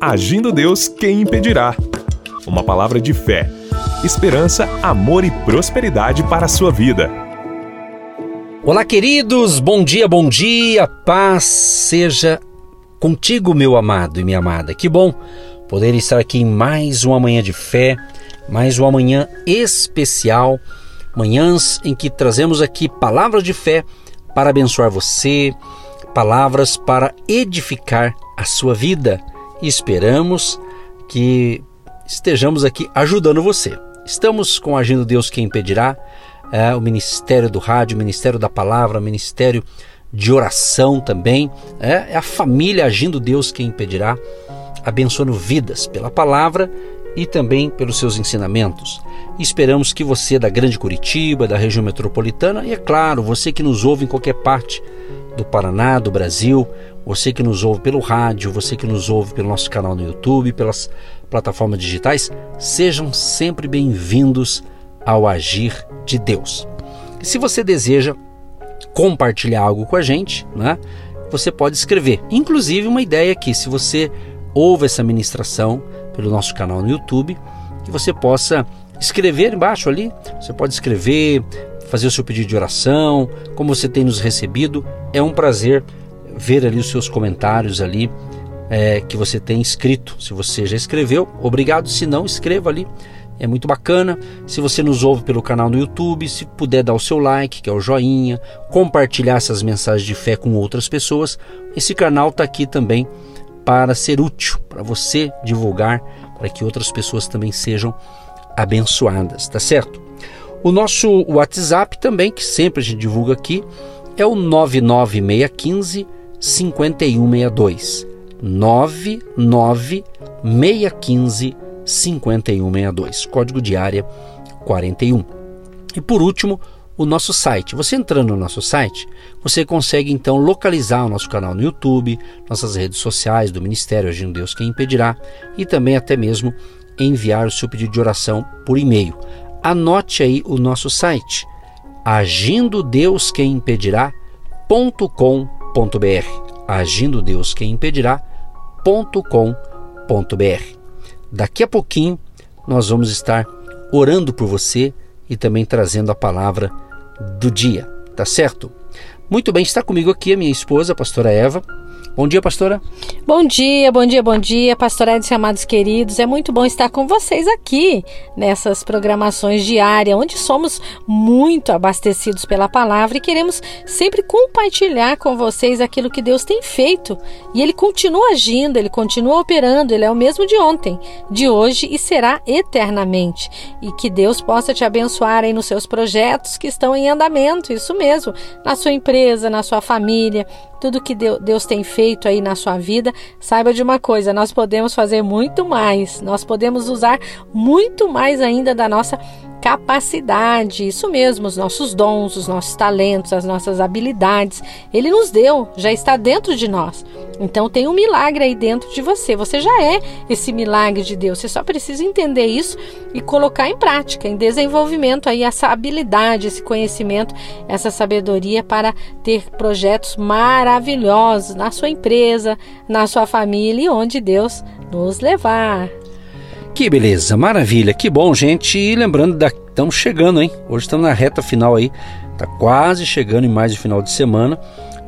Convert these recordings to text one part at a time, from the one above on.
Agindo Deus, quem impedirá? Uma palavra de fé, esperança, amor e prosperidade para a sua vida. Olá, queridos, bom dia, bom dia, paz seja contigo, meu amado e minha amada. Que bom poder estar aqui em mais uma manhã de fé, mais uma manhã especial, manhãs em que trazemos aqui palavras de fé para abençoar você, palavras para edificar a sua vida. E esperamos que estejamos aqui ajudando você. Estamos com Agindo Deus Quem Impedirá, é, o Ministério do Rádio, o Ministério da Palavra, o Ministério de Oração também. É, é a família Agindo Deus Quem Impedirá, abençoando vidas pela palavra e também pelos seus ensinamentos. Esperamos que você da Grande Curitiba, da região metropolitana e, é claro, você que nos ouve em qualquer parte do Paraná, do Brasil, você que nos ouve pelo rádio, você que nos ouve pelo nosso canal no YouTube, pelas plataformas digitais, sejam sempre bem-vindos ao agir de Deus. E se você deseja compartilhar algo com a gente, né, você pode escrever. Inclusive uma ideia aqui, se você ouve essa ministração pelo nosso canal no YouTube, que você possa escrever embaixo ali, você pode escrever, fazer o seu pedido de oração, como você tem nos recebido. É um prazer ver ali os seus comentários ali é, que você tem escrito. Se você já escreveu, obrigado. Se não, escreva ali. É muito bacana. Se você nos ouve pelo canal no YouTube, se puder dar o seu like, que é o joinha, compartilhar essas mensagens de fé com outras pessoas, esse canal está aqui também para ser útil, para você divulgar, para que outras pessoas também sejam abençoadas, tá certo? O nosso WhatsApp também, que sempre a gente divulga aqui, é o 99615 5162. 99615 5162. Código de área 41. E por último, o nosso site. Você entrando no nosso site, você consegue então localizar o nosso canal no YouTube, nossas redes sociais do Ministério Agindo Deus Quem Impedirá e também até mesmo enviar o seu pedido de oração por e-mail. Anote aí o nosso site agindo Deus quem impedirá.com.br agindo Deus quem impedirá.com.br Daqui a pouquinho nós vamos estar orando por você e também trazendo a palavra do dia, tá certo? Muito bem, está comigo aqui a minha esposa, a pastora Eva. Bom dia, pastora. Bom dia, bom dia, bom dia, pastora Edson, amados queridos. É muito bom estar com vocês aqui nessas programações diárias, onde somos muito abastecidos pela palavra e queremos sempre compartilhar com vocês aquilo que Deus tem feito. E Ele continua agindo, Ele continua operando, Ele é o mesmo de ontem, de hoje e será eternamente. E que Deus possa te abençoar aí nos seus projetos que estão em andamento, isso mesmo, na sua empresa, na sua família, tudo que Deus tem feito aí na sua vida, saiba de uma coisa: nós podemos fazer muito mais, nós podemos usar muito mais ainda da nossa capacidade, isso mesmo, os nossos dons, os nossos talentos, as nossas habilidades. Ele nos deu, já está dentro de nós. Então tem um milagre aí dentro de você. Você já é esse milagre de Deus. Você só precisa entender isso e colocar em prática, em desenvolvimento aí essa habilidade, esse conhecimento, essa sabedoria para ter projetos maravilhosos na sua empresa, na sua família e onde Deus nos levar. Que beleza, maravilha, que bom, gente. E lembrando, da... estamos chegando, hein? Hoje estamos na reta final aí, tá quase chegando em mais de final de semana.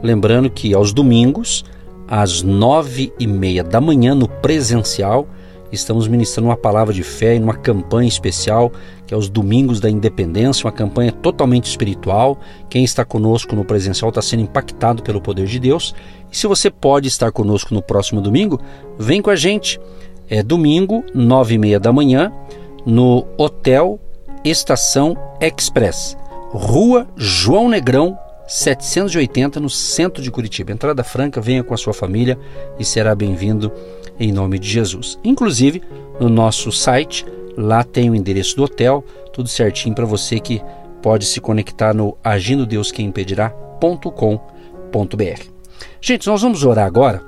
Lembrando que aos domingos, às nove e meia da manhã, no presencial, estamos ministrando uma palavra de fé em uma campanha especial, que é os Domingos da Independência, uma campanha totalmente espiritual. Quem está conosco no presencial está sendo impactado pelo poder de Deus. E se você pode estar conosco no próximo domingo, vem com a gente é domingo, nove e meia da manhã, no Hotel Estação Express, Rua João Negrão, 780, no centro de Curitiba. Entrada franca, venha com a sua família e será bem-vindo em nome de Jesus. Inclusive, no nosso site, lá tem o endereço do hotel, tudo certinho para você que pode se conectar no agindo Deus quem impedirá.com.br. Gente, nós vamos orar agora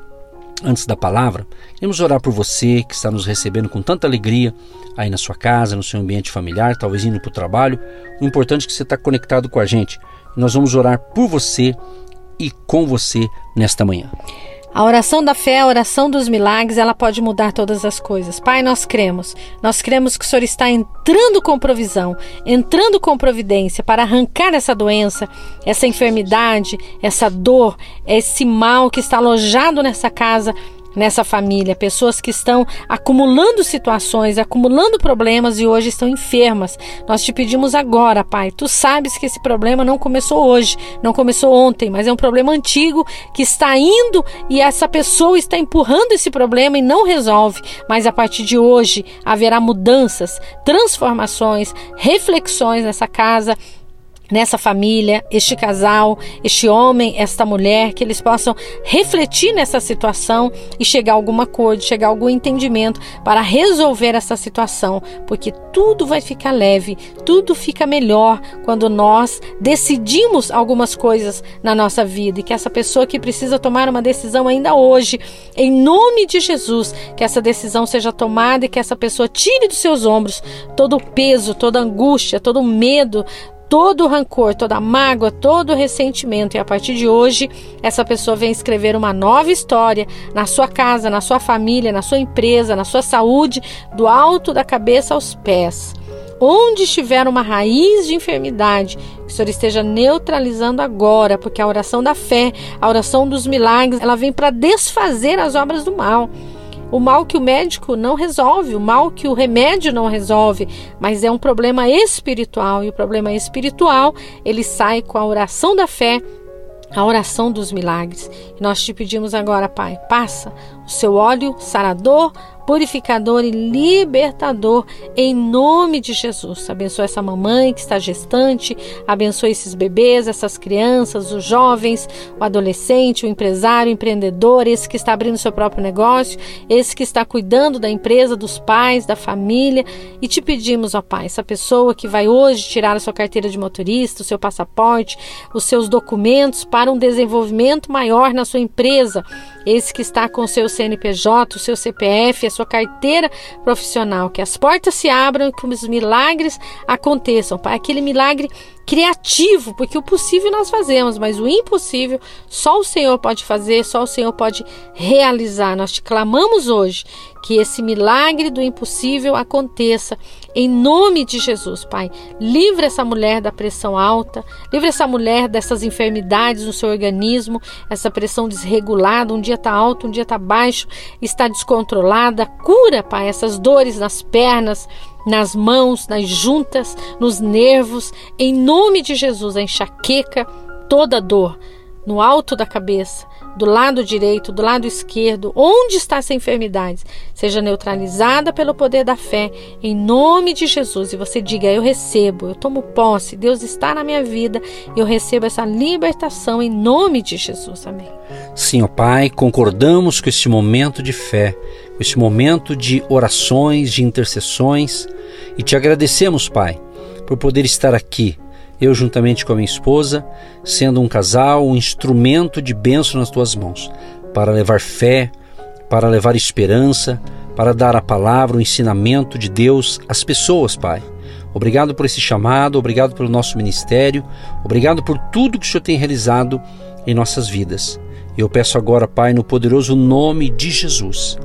antes da palavra, queremos orar por você que está nos recebendo com tanta alegria aí na sua casa, no seu ambiente familiar, talvez indo para o trabalho. O importante é que você está conectado com a gente. Nós vamos orar por você e com você nesta manhã. A oração da fé, a oração dos milagres, ela pode mudar todas as coisas. Pai, nós cremos. Nós cremos que o Senhor está entrando com provisão, entrando com providência para arrancar essa doença, essa enfermidade, essa dor, esse mal que está alojado nessa casa nessa família, pessoas que estão acumulando situações, acumulando problemas e hoje estão enfermas. Nós te pedimos agora, Pai, tu sabes que esse problema não começou hoje, não começou ontem, mas é um problema antigo que está indo e essa pessoa está empurrando esse problema e não resolve. Mas a partir de hoje haverá mudanças, transformações, reflexões nessa casa nessa família, este casal, este homem, esta mulher, que eles possam refletir nessa situação e chegar a alguma acordo, chegar a algum entendimento para resolver essa situação, porque tudo vai ficar leve, tudo fica melhor quando nós decidimos algumas coisas na nossa vida e que essa pessoa que precisa tomar uma decisão ainda hoje, em nome de Jesus, que essa decisão seja tomada e que essa pessoa tire dos seus ombros todo o peso, toda a angústia, todo o medo, todo o rancor, toda a mágoa, todo o ressentimento. E a partir de hoje, essa pessoa vem escrever uma nova história na sua casa, na sua família, na sua empresa, na sua saúde, do alto da cabeça aos pés. Onde estiver uma raiz de enfermidade, que o Senhor esteja neutralizando agora, porque a oração da fé, a oração dos milagres, ela vem para desfazer as obras do mal o mal que o médico não resolve, o mal que o remédio não resolve, mas é um problema espiritual e o problema espiritual ele sai com a oração da fé a oração dos milagres. Nós te pedimos agora, Pai, passa seu óleo sarador purificador e libertador em nome de Jesus. Abençoe essa mamãe que está gestante, abençoe esses bebês, essas crianças, os jovens, o adolescente, o empresário, o empreendedor, esse que está abrindo seu próprio negócio, esse que está cuidando da empresa, dos pais, da família. E te pedimos, ó Pai, essa pessoa que vai hoje tirar a sua carteira de motorista, o seu passaporte, os seus documentos para um desenvolvimento maior na sua empresa, esse que está com o seu CNPJ, o seu CPF, a sua carteira profissional, que as portas se abram e que os milagres aconteçam, Pai. Aquele milagre criativo, porque o possível nós fazemos, mas o impossível só o Senhor pode fazer, só o Senhor pode realizar. Nós te clamamos hoje que esse milagre do impossível aconteça em nome de Jesus, Pai. Livre essa mulher da pressão alta, livre essa mulher dessas enfermidades no seu organismo, essa pressão desregulada, um dia está alto, um dia está baixo, está descontrolada. Cura, Pai, essas dores nas pernas, nas mãos, nas juntas, nos nervos, em nome de Jesus, a enxaqueca, toda dor no alto da cabeça, do lado direito, do lado esquerdo, onde está essa enfermidade, seja neutralizada pelo poder da fé, em nome de Jesus. E você diga: Eu recebo, eu tomo posse, Deus está na minha vida, eu recebo essa libertação em nome de Jesus. Amém. Ó Pai, concordamos com este momento de fé, com este momento de orações, de intercessões e te agradecemos, Pai, por poder estar aqui, eu juntamente com a minha esposa, sendo um casal, um instrumento de bênção nas tuas mãos, para levar fé, para levar esperança, para dar a palavra, o ensinamento de Deus às pessoas, Pai. Obrigado por esse chamado, obrigado pelo nosso ministério, obrigado por tudo que o Senhor tem realizado em nossas vidas. Eu peço agora, Pai, no poderoso nome de Jesus,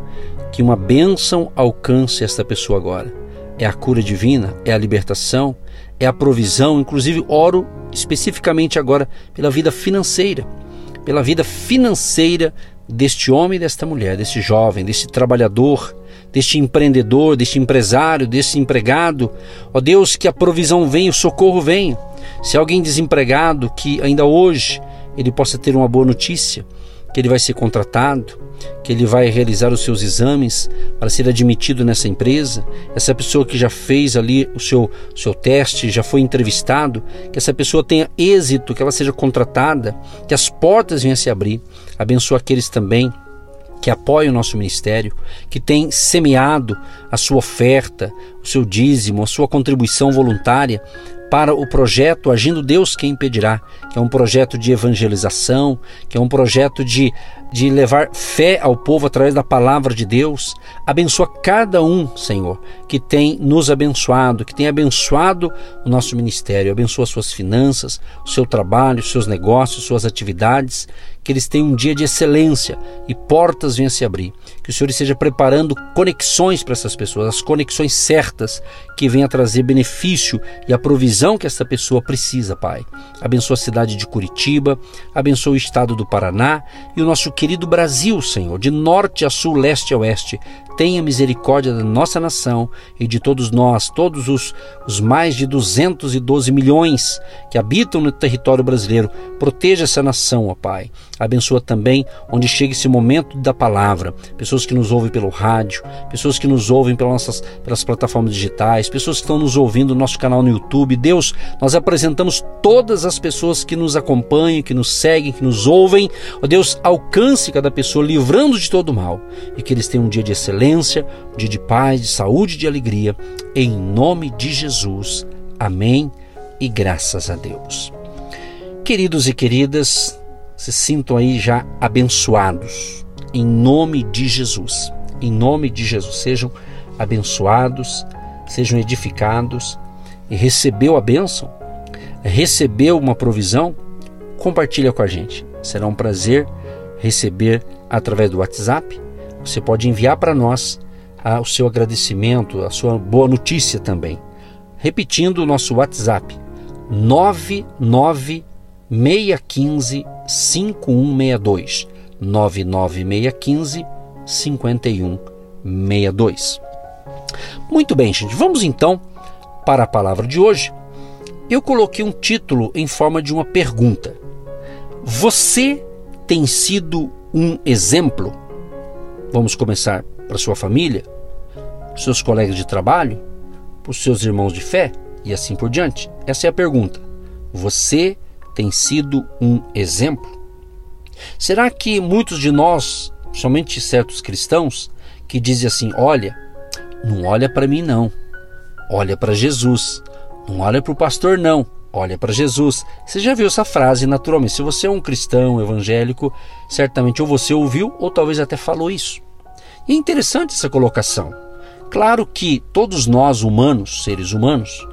que uma bênção alcance esta pessoa agora é a cura divina, é a libertação, é a provisão. Inclusive, oro especificamente agora pela vida financeira, pela vida financeira deste homem desta mulher, deste jovem, deste trabalhador, deste empreendedor, deste empresário, deste empregado. Ó Deus, que a provisão venha, o socorro venha. Se alguém desempregado, que ainda hoje ele possa ter uma boa notícia que ele vai ser contratado, que ele vai realizar os seus exames para ser admitido nessa empresa, essa pessoa que já fez ali o seu, seu teste, já foi entrevistado, que essa pessoa tenha êxito, que ela seja contratada, que as portas venham a se abrir. Abençoa aqueles também que apoia o nosso ministério, que tem semeado a sua oferta, o seu dízimo, a sua contribuição voluntária para o projeto Agindo Deus Quem Impedirá, que é um projeto de evangelização, que é um projeto de, de levar fé ao povo através da palavra de Deus. Abençoa cada um, Senhor, que tem nos abençoado, que tem abençoado o nosso ministério. Abençoa suas finanças, o seu trabalho, seus negócios, suas atividades. Que eles tenham um dia de excelência e portas venham se abrir. Que o Senhor esteja preparando conexões para essas pessoas, as conexões certas que venham trazer benefício e a provisão que essa pessoa precisa, Pai. Abençoa a cidade de Curitiba, abençoa o estado do Paraná e o nosso querido Brasil, Senhor, de norte a sul, leste a oeste. Tenha misericórdia da nossa nação e de todos nós, todos os, os mais de 212 milhões que habitam no território brasileiro. Proteja essa nação, ó Pai. Abençoa também onde chega esse momento da palavra. Pessoas que nos ouvem pelo rádio, pessoas que nos ouvem pelas, nossas, pelas plataformas digitais, pessoas que estão nos ouvindo no nosso canal no YouTube. Deus, nós apresentamos todas as pessoas que nos acompanham, que nos seguem, que nos ouvem. Ó Deus, alcance cada pessoa, livrando de todo mal. E que eles tenham um dia de excelência, um dia de paz, de saúde, de alegria. Em nome de Jesus. Amém. E graças a Deus. Queridos e queridas, se sintam aí já abençoados, em nome de Jesus. Em nome de Jesus, sejam abençoados, sejam edificados e recebeu a bênção, recebeu uma provisão, compartilha com a gente. Será um prazer receber através do WhatsApp. Você pode enviar para nós ah, o seu agradecimento, a sua boa notícia também. Repetindo o nosso WhatsApp: 99 615 5162 99615 5162. Muito bem, gente, vamos então para a palavra de hoje. Eu coloquei um título em forma de uma pergunta. Você tem sido um exemplo? Vamos começar para sua família, seus colegas de trabalho, para os seus irmãos de fé e assim por diante. Essa é a pergunta. Você tem sido um exemplo? Será que muitos de nós, somente certos cristãos, que dizem assim: olha, não olha para mim não, olha para Jesus, não olha para o pastor não, olha para Jesus. Você já viu essa frase naturalmente? Se você é um cristão evangélico, certamente ou você ouviu ou talvez até falou isso. E é interessante essa colocação. Claro que todos nós humanos, seres humanos,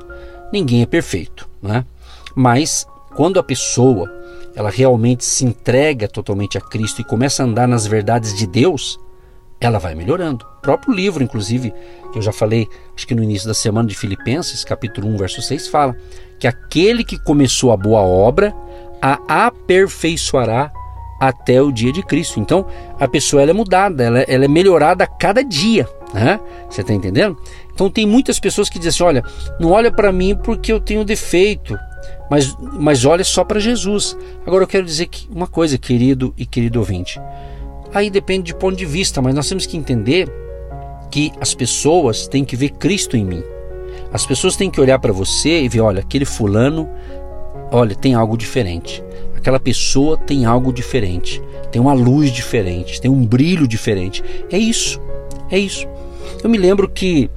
ninguém é perfeito, né? Mas quando a pessoa ela realmente se entrega totalmente a Cristo e começa a andar nas verdades de Deus, ela vai melhorando. O próprio livro, inclusive, que eu já falei, acho que no início da semana de Filipenses, capítulo 1, verso 6, fala que aquele que começou a boa obra a aperfeiçoará até o dia de Cristo. Então, a pessoa ela é mudada, ela, ela é melhorada a cada dia. Né? Você está entendendo? Então, tem muitas pessoas que dizem assim: olha, não olha para mim porque eu tenho defeito, mas, mas olha só para Jesus. Agora, eu quero dizer que uma coisa, querido e querido ouvinte. Aí depende de ponto de vista, mas nós temos que entender que as pessoas têm que ver Cristo em mim. As pessoas têm que olhar para você e ver, olha, aquele fulano, olha, tem algo diferente. Aquela pessoa tem algo diferente, tem uma luz diferente, tem um brilho diferente. É isso. É isso. Eu me lembro que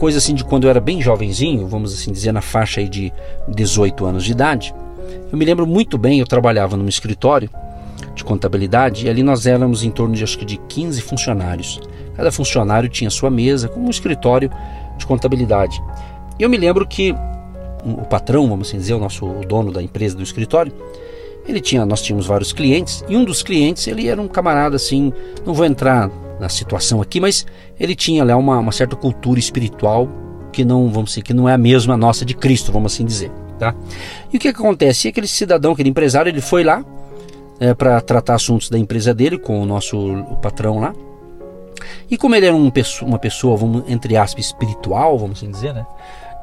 coisa assim de quando eu era bem jovenzinho, vamos assim dizer na faixa aí de 18 anos de idade. Eu me lembro muito bem, eu trabalhava num escritório de contabilidade e ali nós éramos em torno de acho que de 15 funcionários. Cada funcionário tinha sua mesa, como um escritório de contabilidade. E eu me lembro que o patrão, vamos assim dizer, o nosso o dono da empresa do escritório, ele tinha, nós tínhamos vários clientes e um dos clientes ele era um camarada assim, não vou entrar na situação aqui, mas ele tinha lá uma, uma certa cultura espiritual que não vamos dizer que não é a mesma nossa de Cristo, vamos assim dizer, tá? E o que, que acontece? Aquele cidadão, aquele empresário, ele foi lá é, para tratar assuntos da empresa dele com o nosso o patrão lá. E como ele era um, uma pessoa, vamos, entre aspas, espiritual, vamos assim dizer, né?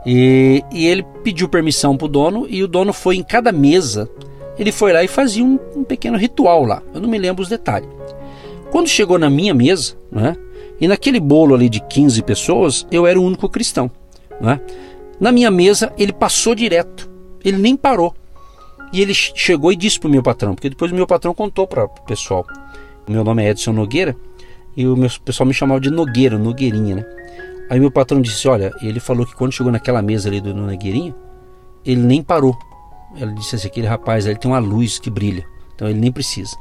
E, e ele pediu permissão para o dono e o dono foi em cada mesa, ele foi lá e fazia um, um pequeno ritual lá. Eu não me lembro os detalhes. Quando chegou na minha mesa, né? E naquele bolo ali de 15 pessoas, eu era o único cristão, né? Na minha mesa, ele passou direto. Ele nem parou. E ele chegou e disse para o meu patrão, porque depois o meu patrão contou para o pessoal. Meu nome é Edson Nogueira e o meu pessoal me chamava de Nogueira, Nogueirinha, né? Aí meu patrão disse: Olha, ele falou que quando chegou naquela mesa ali do Nogueirinha, ele nem parou. Ela disse assim: aquele rapaz, ele tem uma luz que brilha, então ele nem precisa.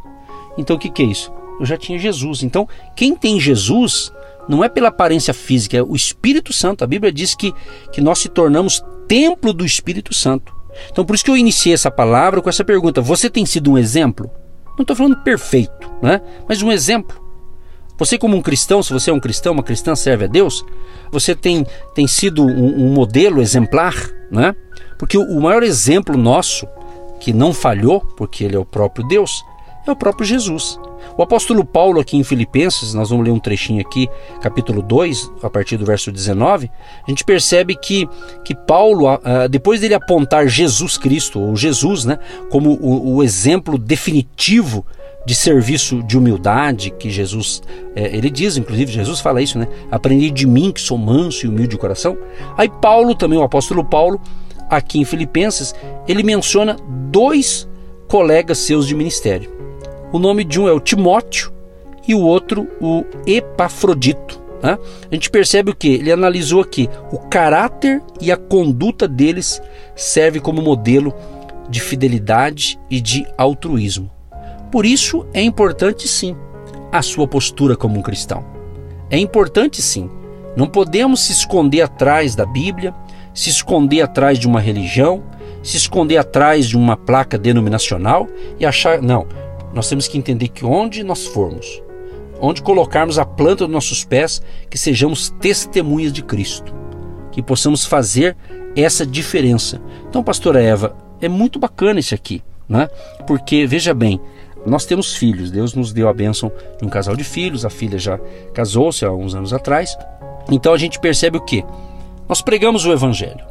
Então o que, que é isso? Eu já tinha Jesus. Então, quem tem Jesus não é pela aparência física, é o Espírito Santo. A Bíblia diz que, que nós se tornamos templo do Espírito Santo. Então, por isso que eu iniciei essa palavra com essa pergunta: Você tem sido um exemplo? Não estou falando perfeito, né? mas um exemplo. Você, como um cristão, se você é um cristão, uma cristã serve a Deus, você tem, tem sido um, um modelo exemplar, né? Porque o, o maior exemplo nosso, que não falhou, porque ele é o próprio Deus, é o próprio Jesus. O apóstolo Paulo, aqui em Filipenses, nós vamos ler um trechinho aqui, capítulo 2, a partir do verso 19, a gente percebe que, que Paulo, depois dele apontar Jesus Cristo, ou Jesus, né, como o, o exemplo definitivo de serviço de humildade que Jesus é, ele diz, inclusive Jesus fala isso, né? Aprendi de mim que sou manso e humilde de coração. Aí Paulo também, o apóstolo Paulo, aqui em Filipenses, ele menciona dois colegas seus de ministério. O nome de um é o Timóteo e o outro o Epafrodito. Né? A gente percebe o que? Ele analisou aqui o caráter e a conduta deles serve como modelo de fidelidade e de altruísmo. Por isso é importante sim a sua postura como um cristão. É importante sim. Não podemos se esconder atrás da Bíblia, se esconder atrás de uma religião, se esconder atrás de uma placa denominacional e achar. Não. Nós temos que entender que onde nós formos, onde colocarmos a planta dos nossos pés, que sejamos testemunhas de Cristo, que possamos fazer essa diferença. Então, pastora Eva, é muito bacana isso aqui, né? Porque veja bem, nós temos filhos, Deus nos deu a bênção de um casal de filhos, a filha já casou-se há uns anos atrás. Então a gente percebe o que? Nós pregamos o Evangelho.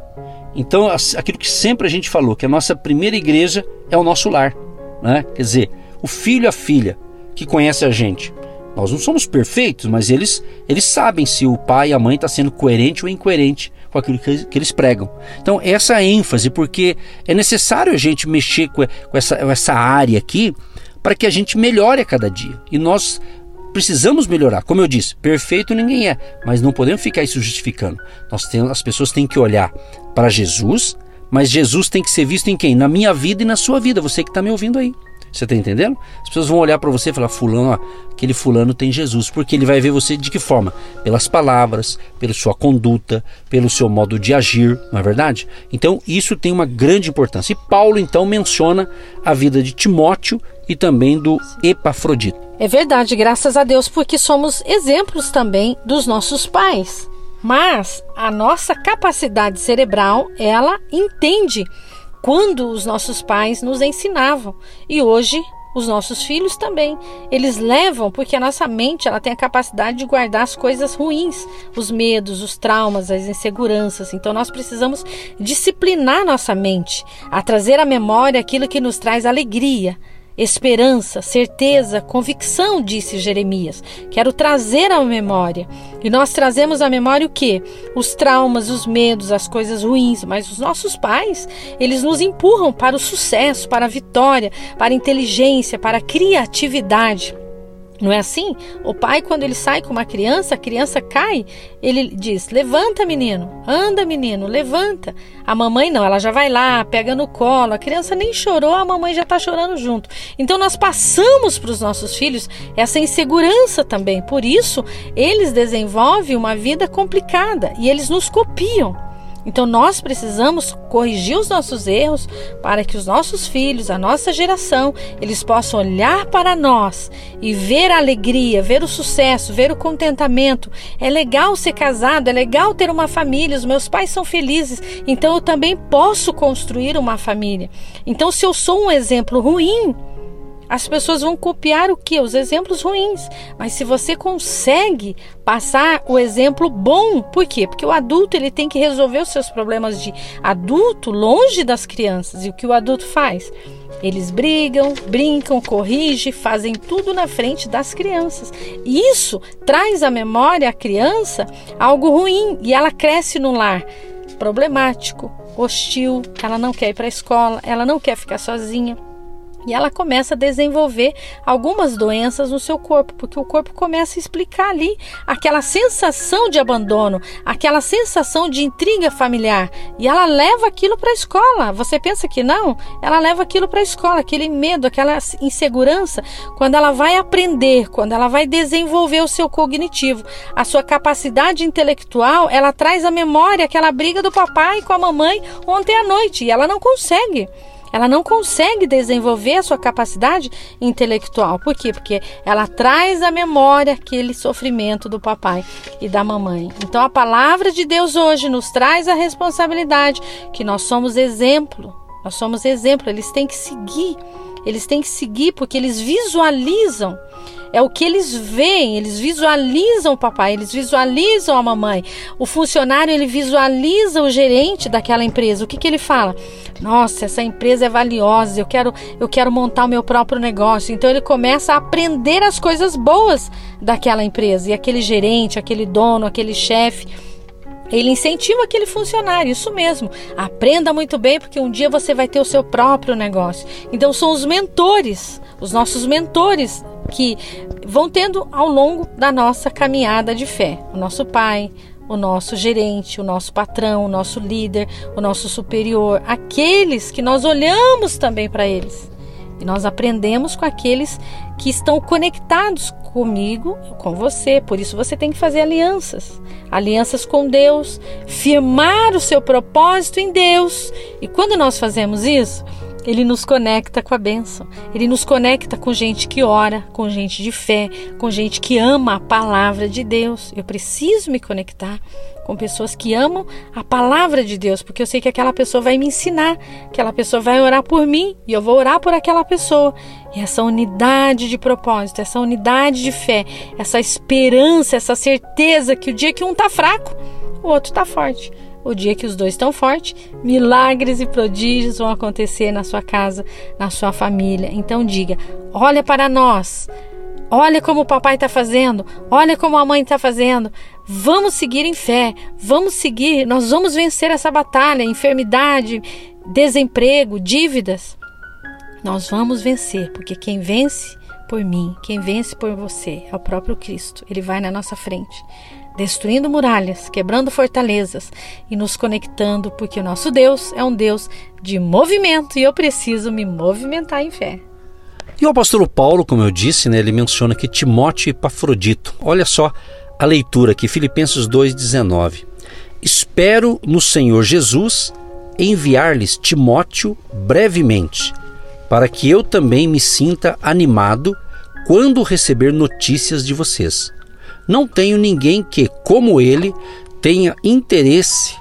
Então, aquilo que sempre a gente falou, que a nossa primeira igreja é o nosso lar. Né? Quer dizer, o filho e a filha que conhece a gente. Nós não somos perfeitos, mas eles, eles sabem se o pai e a mãe estão tá sendo coerente ou incoerente com aquilo que, que, eles pregam. Então, essa ênfase, porque é necessário a gente mexer com, com essa, essa área aqui para que a gente melhore a cada dia. E nós precisamos melhorar. Como eu disse, perfeito ninguém é, mas não podemos ficar isso justificando. Nós temos, as pessoas têm que olhar para Jesus, mas Jesus tem que ser visto em quem? Na minha vida e na sua vida. Você que está me ouvindo aí. Você está entendendo? As pessoas vão olhar para você e falar: Fulano, ó, aquele fulano tem Jesus. Porque ele vai ver você de que forma? Pelas palavras, pela sua conduta, pelo seu modo de agir, não é verdade? Então, isso tem uma grande importância. E Paulo, então, menciona a vida de Timóteo e também do Epafrodito. É verdade, graças a Deus, porque somos exemplos também dos nossos pais. Mas a nossa capacidade cerebral, ela entende quando os nossos pais nos ensinavam. E hoje os nossos filhos também. Eles levam porque a nossa mente ela tem a capacidade de guardar as coisas ruins, os medos, os traumas, as inseguranças. Então nós precisamos disciplinar nossa mente a trazer à memória aquilo que nos traz alegria, Esperança, certeza, convicção, disse Jeremias. Quero trazer à memória. E nós trazemos à memória o que? Os traumas, os medos, as coisas ruins. Mas os nossos pais, eles nos empurram para o sucesso, para a vitória, para a inteligência, para a criatividade. Não é assim? O pai, quando ele sai com uma criança, a criança cai, ele diz: Levanta, menino, anda, menino, levanta. A mamãe não, ela já vai lá, pega no colo. A criança nem chorou, a mamãe já está chorando junto. Então nós passamos para os nossos filhos essa insegurança também. Por isso, eles desenvolvem uma vida complicada e eles nos copiam. Então nós precisamos corrigir os nossos erros para que os nossos filhos, a nossa geração, eles possam olhar para nós e ver a alegria, ver o sucesso, ver o contentamento. É legal ser casado, é legal ter uma família, os meus pais são felizes, então eu também posso construir uma família. Então se eu sou um exemplo ruim, as pessoas vão copiar o que? Os exemplos ruins. Mas se você consegue passar o exemplo bom, por quê? Porque o adulto ele tem que resolver os seus problemas de adulto longe das crianças. E o que o adulto faz? Eles brigam, brincam, corrigem, fazem tudo na frente das crianças. Isso traz à memória à criança algo ruim e ela cresce no lar problemático, hostil, ela não quer ir para a escola, ela não quer ficar sozinha. E ela começa a desenvolver algumas doenças no seu corpo, porque o corpo começa a explicar ali aquela sensação de abandono, aquela sensação de intriga familiar, e ela leva aquilo para a escola. Você pensa que não? Ela leva aquilo para a escola, aquele medo, aquela insegurança, quando ela vai aprender, quando ela vai desenvolver o seu cognitivo, a sua capacidade intelectual, ela traz a memória aquela briga do papai com a mamãe ontem à noite, e ela não consegue. Ela não consegue desenvolver a sua capacidade intelectual. Por quê? Porque ela traz à memória aquele sofrimento do papai e da mamãe. Então a palavra de Deus hoje nos traz a responsabilidade que nós somos exemplo. Nós somos exemplo, eles têm que seguir. Eles têm que seguir porque eles visualizam é o que eles veem, eles visualizam o papai, eles visualizam a mamãe. O funcionário ele visualiza o gerente daquela empresa. O que, que ele fala? Nossa, essa empresa é valiosa, eu quero, eu quero montar o meu próprio negócio. Então ele começa a aprender as coisas boas daquela empresa. E aquele gerente, aquele dono, aquele chefe ele incentiva aquele funcionário, isso mesmo. Aprenda muito bem, porque um dia você vai ter o seu próprio negócio. Então, são os mentores, os nossos mentores, que vão tendo ao longo da nossa caminhada de fé. O nosso pai, o nosso gerente, o nosso patrão, o nosso líder, o nosso superior, aqueles que nós olhamos também para eles. E nós aprendemos com aqueles que estão conectados comigo, com você. Por isso você tem que fazer alianças. Alianças com Deus, firmar o seu propósito em Deus. E quando nós fazemos isso, ele nos conecta com a bênção. Ele nos conecta com gente que ora, com gente de fé, com gente que ama a palavra de Deus. Eu preciso me conectar com pessoas que amam a palavra de Deus, porque eu sei que aquela pessoa vai me ensinar, aquela pessoa vai orar por mim e eu vou orar por aquela pessoa. E essa unidade de propósito, essa unidade de fé, essa esperança, essa certeza que o dia que um tá fraco, o outro tá forte. O dia que os dois estão fortes, milagres e prodígios vão acontecer na sua casa, na sua família. Então diga: olha para nós, olha como o papai está fazendo, olha como a mãe está fazendo. Vamos seguir em fé, vamos seguir, nós vamos vencer essa batalha, enfermidade, desemprego, dívidas. Nós vamos vencer, porque quem vence por mim, quem vence por você é o próprio Cristo. Ele vai na nossa frente, destruindo muralhas, quebrando fortalezas e nos conectando, porque o nosso Deus é um Deus de movimento e eu preciso me movimentar em fé. E o apóstolo Paulo, como eu disse, né, ele menciona que Timóteo e Epafrodito. Olha só a leitura aqui, Filipenses 2,19. Espero no Senhor Jesus enviar-lhes Timóteo brevemente, para que eu também me sinta animado quando receber notícias de vocês. Não tenho ninguém que, como ele, tenha interesse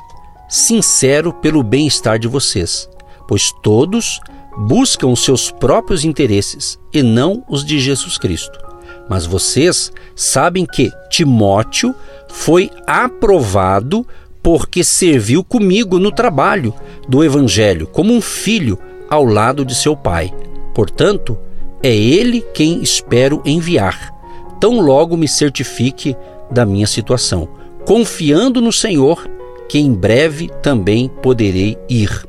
sincero pelo bem-estar de vocês, pois todos buscam os seus próprios interesses e não os de Jesus Cristo. Mas vocês sabem que Timóteo foi aprovado porque serviu comigo no trabalho do Evangelho, como um filho ao lado de seu pai. Portanto, é ele quem espero enviar, tão logo me certifique da minha situação, confiando no Senhor que em breve também poderei ir.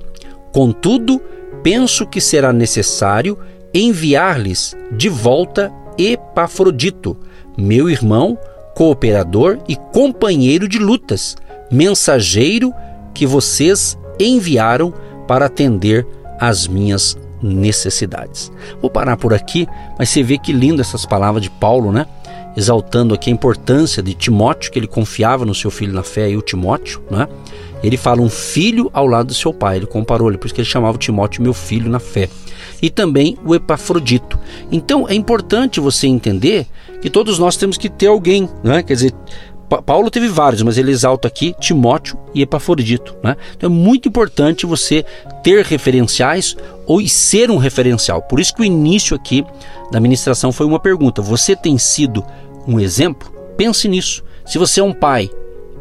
Contudo, penso que será necessário enviar-lhes de volta Epafrodito, meu irmão, cooperador e companheiro de lutas, mensageiro que vocês enviaram para atender às minhas necessidades. Vou parar por aqui, mas você vê que lindo essas palavras de Paulo, né? Exaltando aqui a importância de Timóteo, que ele confiava no seu filho na fé, e o Timóteo, né? Ele fala um filho ao lado do seu pai, ele comparou ele, por isso que ele chamava Timóteo meu filho na fé e também o Epafrodito. Então é importante você entender que todos nós temos que ter alguém, né? quer dizer, Paulo teve vários, mas ele exalta aqui Timóteo e Epafrodito. Né? Então é muito importante você ter referenciais ou ser um referencial. Por isso que o início aqui da ministração foi uma pergunta: você tem sido um exemplo? Pense nisso. Se você é um pai,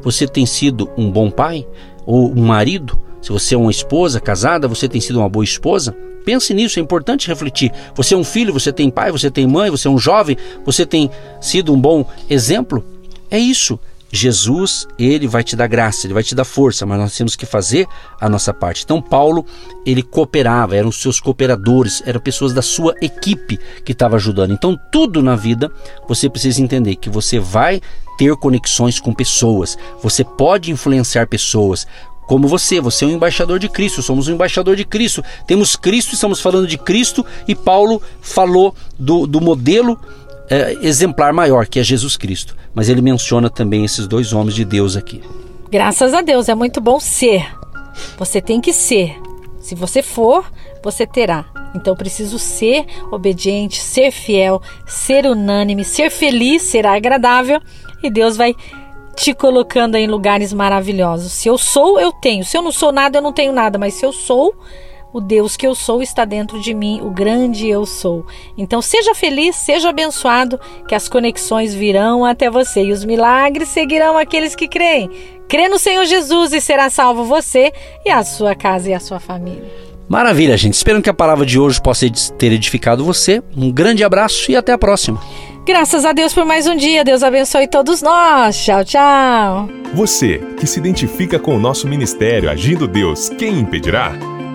você tem sido um bom pai? Ou um marido? Se você é uma esposa casada, você tem sido uma boa esposa? Pense nisso, é importante refletir. Você é um filho, você tem pai, você tem mãe, você é um jovem, você tem sido um bom exemplo? É isso. Jesus, ele vai te dar graça, ele vai te dar força, mas nós temos que fazer a nossa parte. Então, Paulo, ele cooperava, eram seus cooperadores, eram pessoas da sua equipe que estavam ajudando. Então, tudo na vida você precisa entender que você vai ter conexões com pessoas, você pode influenciar pessoas, como você, você é um embaixador de Cristo, somos um embaixador de Cristo. Temos Cristo, estamos falando de Cristo, e Paulo falou do, do modelo é, exemplar maior, que é Jesus Cristo. Mas ele menciona também esses dois homens de Deus aqui. Graças a Deus, é muito bom ser. Você tem que ser. Se você for, você terá. Então preciso ser obediente, ser fiel, ser unânime, ser feliz, ser agradável e Deus vai te colocando em lugares maravilhosos. Se eu sou, eu tenho. Se eu não sou nada, eu não tenho nada. Mas se eu sou, o Deus que eu sou está dentro de mim, o grande eu sou. Então seja feliz, seja abençoado, que as conexões virão até você e os milagres seguirão aqueles que creem. Crê no Senhor Jesus e será salvo você e a sua casa e a sua família. Maravilha, gente. Espero que a palavra de hoje possa ter edificado você. Um grande abraço e até a próxima. Graças a Deus por mais um dia. Deus abençoe todos nós. Tchau, tchau. Você que se identifica com o nosso ministério Agindo Deus, quem impedirá?